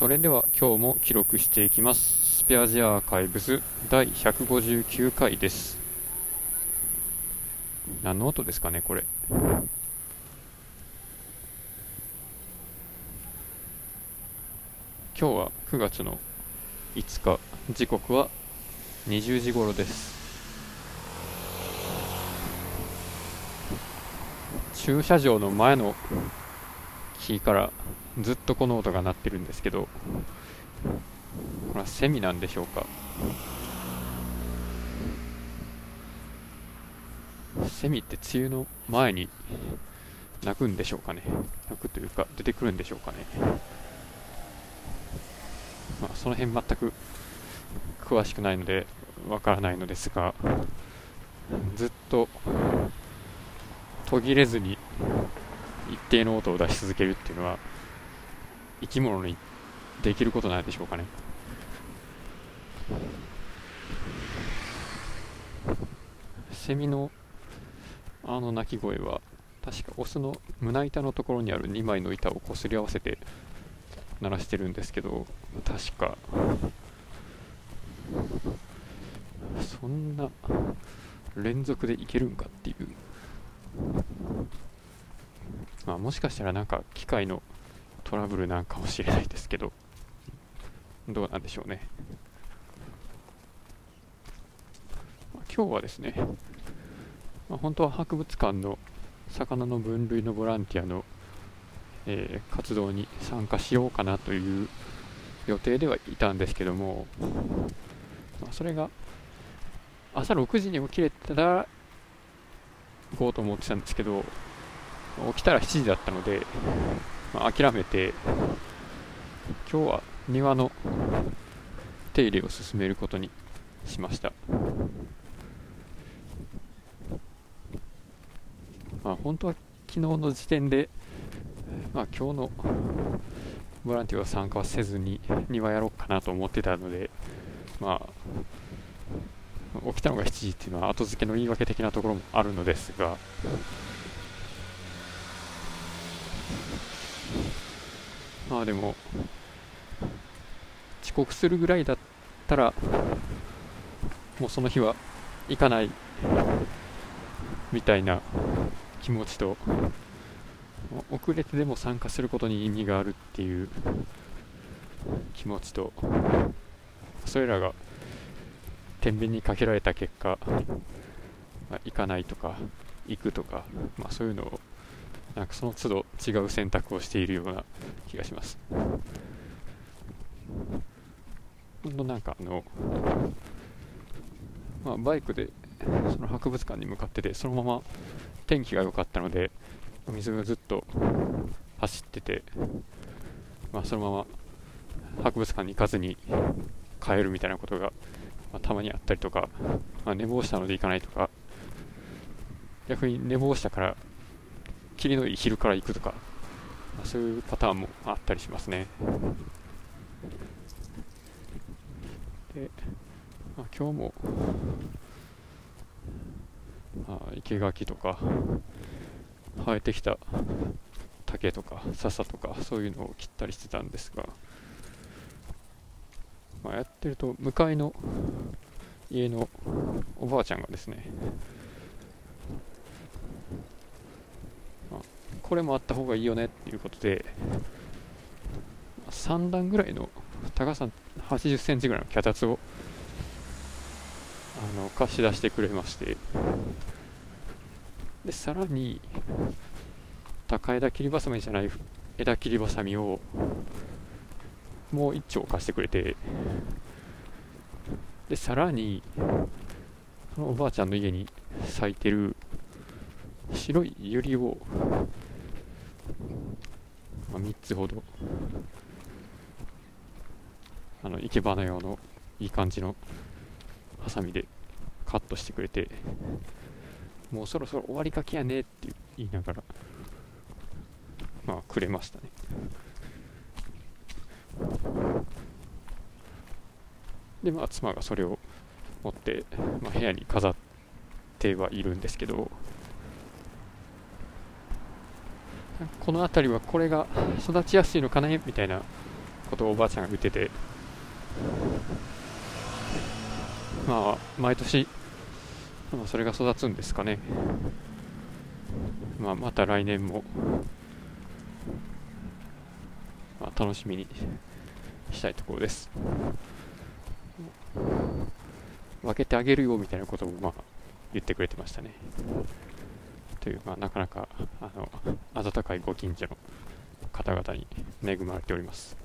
それでは今日も記録していきます。スペアジアアーカイブス第159回です。何の音ですかねこれ。今日は9月の5日。時刻は20時頃です。駐車場の前の木からずっとこの音が鳴ってるんですけどこれはセミなんでしょうか。セミって梅雨の前に鳴くんでしょうかね。鳴くというか出てくるんでしょうかね。まあその辺全く詳しくないのでわからないのですがずっと途切れずに一定の音を出し続けるっていうのは生き物にできることなんでしょうかね。セミのあの鳴き声は確かオスの胸板のところにある2枚の板をこすり合わせて鳴らしてるんですけど確かそんな連続でいけるんかっていう。まあもしかしたらなんか機械のトラブルなんかもしれないですけど。どうなんでしょうね。ま今日はですね、まあ、本当は博物館の魚の分類のボランティアの、えー、活動に参加しようかなという予定ではいたんですけども、まあ、それが朝6時に起きれたら行こうと思ってたんですけど起きたら7時だったので、まあ、諦めて今日は庭の手入れを進めることにしました。まあ本当は昨日の時点で、まあ、今日のボランティアは参加はせずに庭やろうかなと思ってたのでまあ起きたのが7時っていうのは後付けの言い訳的なところもあるのですがまあでも遅刻するぐらいだったらもうその日は行かないみたいな気持ちと遅れてでも参加することに意味があるっていう気持ちとそれらが天秤にかけられた結果、まあ、行かないとか行くとか、まあ、そういうのをなんかその都度違う選択をしているような気がします。ほんとなんかあの、まあ、バイクでその博物館に向かっててそのまま天気が良かったので水がずっと走ってて、まあ、そのまま博物館に行かずに帰るみたいなことが、まあ、たまにあったりとか、まあ、寝坊したので行かないとか逆に寝坊したから霧のいい昼から行くとか、まあ、そういうパターンもあったりしますね。で、まあ、今日も、まあ、生垣とか生えてきた竹とか笹とかそういうのを切ったりしてたんですが、まあ、やってると向かいの家のおばあちゃんがですね、まあ、これもあった方がいいよねっていうことで3段ぐらいの高さ80センチぐらいの脚立をあの貸し出してくれまして。でさらに高枝切りばさみじゃない枝切りばさみをもう一丁貸してくれて。でさらにそのおばあちゃんの家に咲いてる白いユリを、まあ、3つほど。あの生け花用のいい感じのハサミでカットしてくれてもうそろそろ終わりかけやねって言いながらまあくれましたね。でまあ妻がそれを持って、まあ、部屋に飾ってはいるんですけどこの辺りはこれが育ちやすいのかねみたいなことをおばあちゃんが言ってて。まあ毎年、まあ、それが育つんですかね、まあ、また来年も、まあ、楽しみにしたいところです。分けてあげるよみたいなこともまあ言ってくれてましたね。という、まあ、なかなかあの温かいご近所の方々に恵まれております。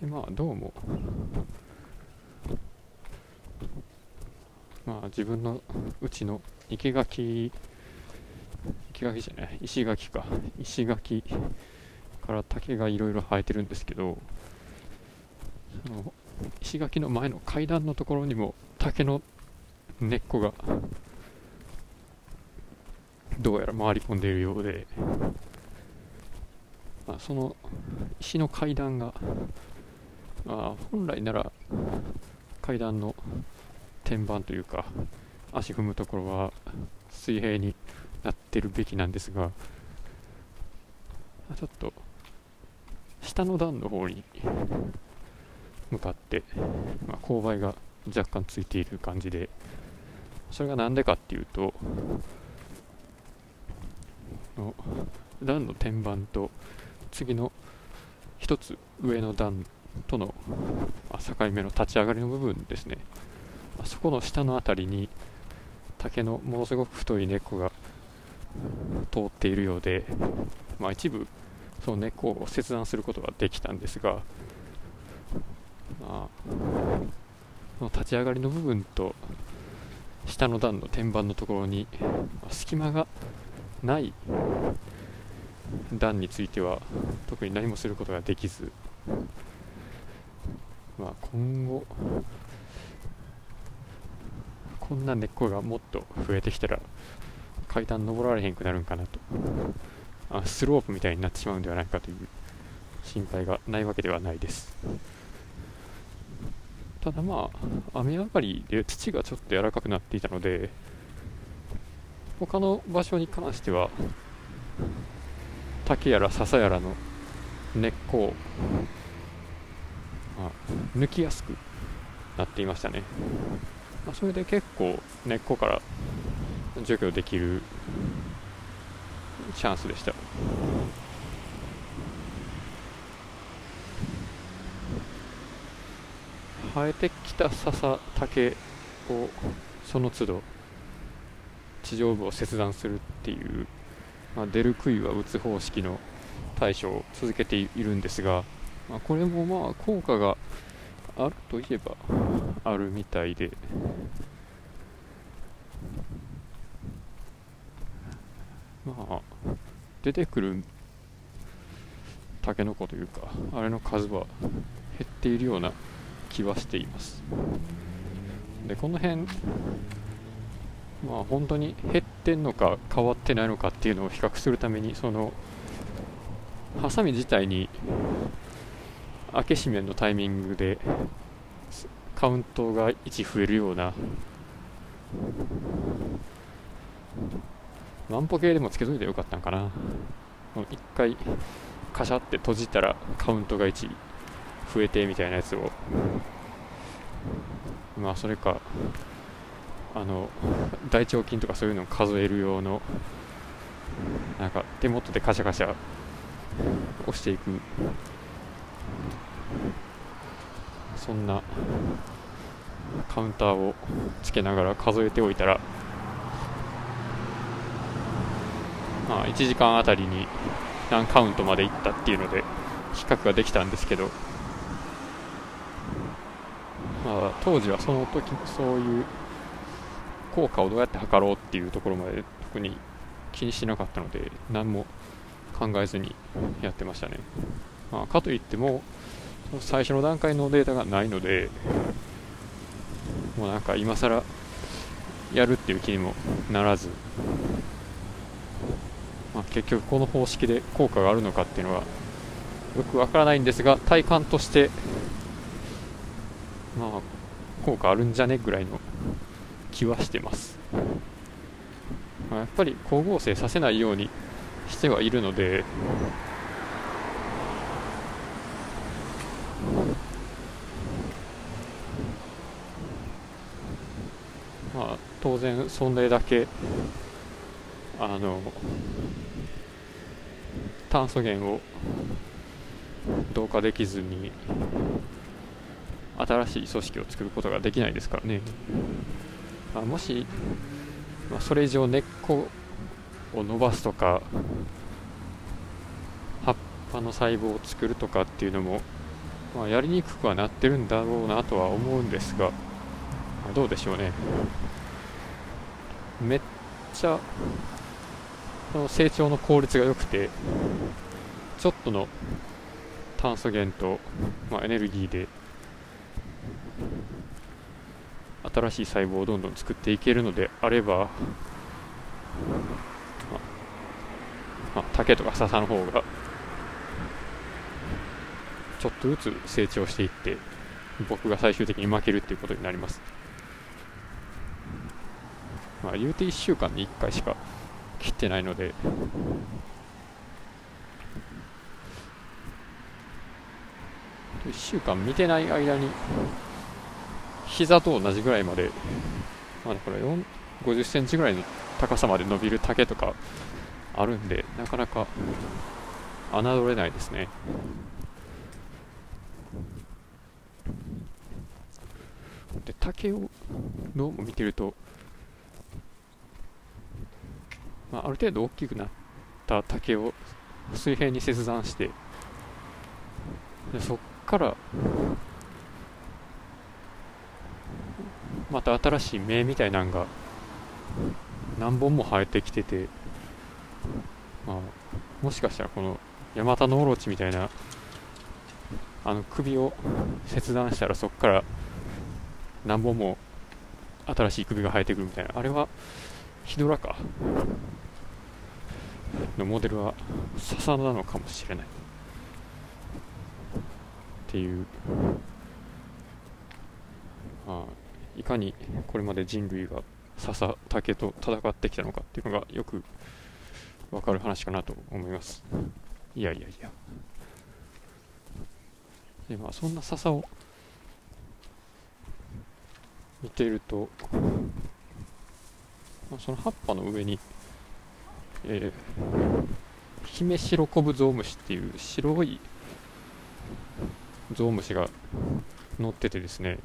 でまあどうもまあ自分のうちの生垣生垣じゃない石垣か。石垣から竹がいろいろ生えてるんですけどその石垣の前の階段のところにも竹の根っこがどうやら回り込んでいるようで、まあ、その石の階段が、まあ、本来なら階段の天板というか足踏むところは水平になってるべきなんですがちょっと下の段の方に向かって、まあ、勾配が若干ついている感じでそれが何でかっていうとの段の天板と次の1つ上の段との境目の立ち上がりの部分ですね。あそこの下の辺りに竹のものすごく太い根っこが通っているようで、まあ、一部その根っこを切断することができたんですが、あ、その立ち上がりの部分と下の段の天板のところに隙間がない段については特に何もすることができず、まあ、今後こんな根っこがもっと増えてきたら階段登られへんくなるんかなと。あスロープみたいになってしまうんではないかという心配がないわけではないです。ただまあ雨上がりで土がちょっと柔らかくなっていたので他の場所に関しては竹やら笹やらの根っこを、まあ、抜きやすくなっていましたね、まあ、それで結構根っこから除去できるチャンスでした。生えてきた笹竹をその都度地上部を切断するっていう、まあ、出る杭は打つ方式の対処を続けているんですが、まあ、これもまあ効果があるといえばあるみたいで。まあ出てくるタケノコというかあれの数は減っているような気はしています。でこの辺まあ本当に減ってんのか変わってないのかっていうのを比較するためにそのハサミ自体に開け閉めのタイミングでカウントが1増えるような万歩計でもつけといてよかったんかな。1回カシャって閉じたらカウントが1増えてみたいなやつを。まあそれかあの大腸筋とかそういうのを数える用のなんか手元でカシャカシャ押していく。そんなカウンターをつけながら数えておいたらまあ1時間あたりに何カウントまでいったっていうので比較ができたんですけど。まあ当時はその時そういう効果をどうやって測ろうっていうところまで特に気にしなかったので何も考えずにやってましたね、まあ、かといっても最初の段階のデータがないのでもうなんか今更やるっていう気にもならず、まあ、結局この方式で効果があるのかっていうのはよくわからないんですが体感としてまあ効果あるんじゃねぐらいの気はしてます、まあ、やっぱり光合成させないようにしてはいるのでまあ当然それだけあの炭素源を同化できずに新しい組織を作ることができないですからね、まあ、もし、まあ、それ以上根っこを伸ばすとか葉っぱの細胞を作るとかっていうのも、まあ、やりにくくはなってるんだろうなとは思うんですが、まあ、どうでしょうね。めっちゃその成長の効率が良くてちょっとの炭素源と、まあ、エネルギーで新しい細胞をどんどん作っていけるのであれば、まあ、竹とか笹の方がちょっとずつ成長していって僕が最終的に負けるっていうことになります。まあ言うて1週間に1回しか切ってないので1週間見てない間に膝と同じぐらいまで、まあ、これ50センチぐらいの高さまで伸びる竹とかあるんでなかなか侮れないですね。で竹をどうも見てると、まあ、ある程度大きくなった竹を水平に切断してでそっからまた新しい芽みたいなんが何本も生えてきてて、まあ、もしかしたらこのヤマタノオロチみたいなあの首を切断したらそこから何本も新しい首が生えてくるみたいな。あれはヒドラか。のモデルは笹なのかもしれない。っていう。いかにこれまで人類が笹竹と戦ってきたのかっていうのがよくわかる話かなと思います。いやいやいや。でまあそんな笹を見ていると、まあ、その葉っぱの上に、えー、ヒメシロコブゾウムシっていう白いゾウムシが乗っててですね、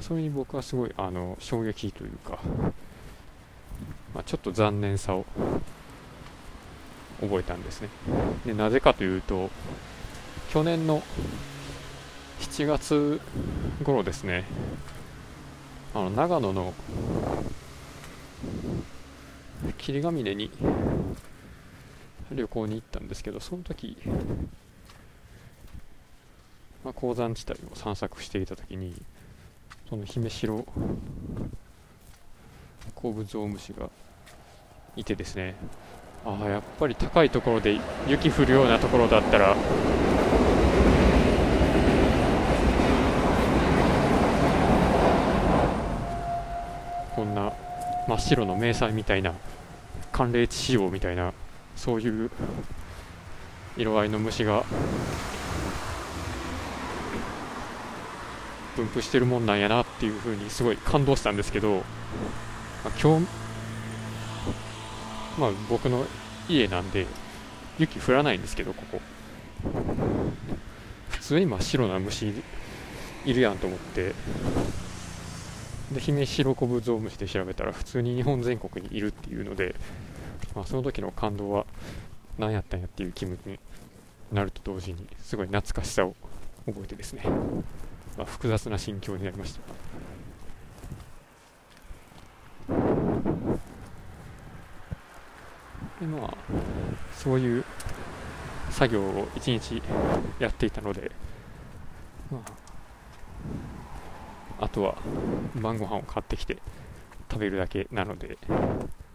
それに僕はすごいあの衝撃というか、まあ、ちょっと残念さを覚えたんですね。でなぜかというと去年の7月頃ですねあの長野の霧ヶ峰に旅行に行ったんですけどその時まあ、鉱山地帯を散策していた時にその姫城鉱物ゾウムシがいてですね。ああやっぱり高いところで雪降るようなところだったらこんな真っ白の迷彩みたいな寒冷地仕様みたいなそういう色合いの虫が分布してるもんなんやなっていうふうにすごい感動したんですけど、まあ、今日、まあ僕の家なんで雪降らないんですけど、ここ。普通に真っ白な虫いるやんと思って、で、ヒメシロコブゾウムシで調べたら普通に日本全国にいるっていうので、まあその時の感動は何やったんやっていう気分になると同時にすごい懐かしさを覚えてですねまあ、複雑な心境になりました。でまあそういう作業を一日やっていたので、まあ、あとは晩ご飯を買ってきて食べるだけなので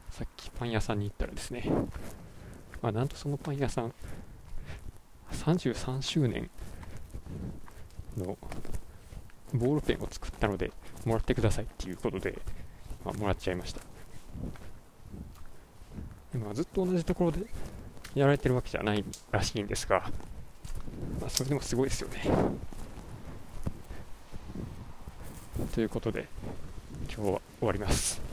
さっきパン屋さんに行ったらですね、まあ、なんとそのパン屋さん33周年ボールペンを作ったのでもらってくださいっていうことで、まあ、もらっちゃいました今、ずっと同じところでやられてるわけじゃないらしいんですが、まあ、それでもすごいですよね。ということで今日は終わります。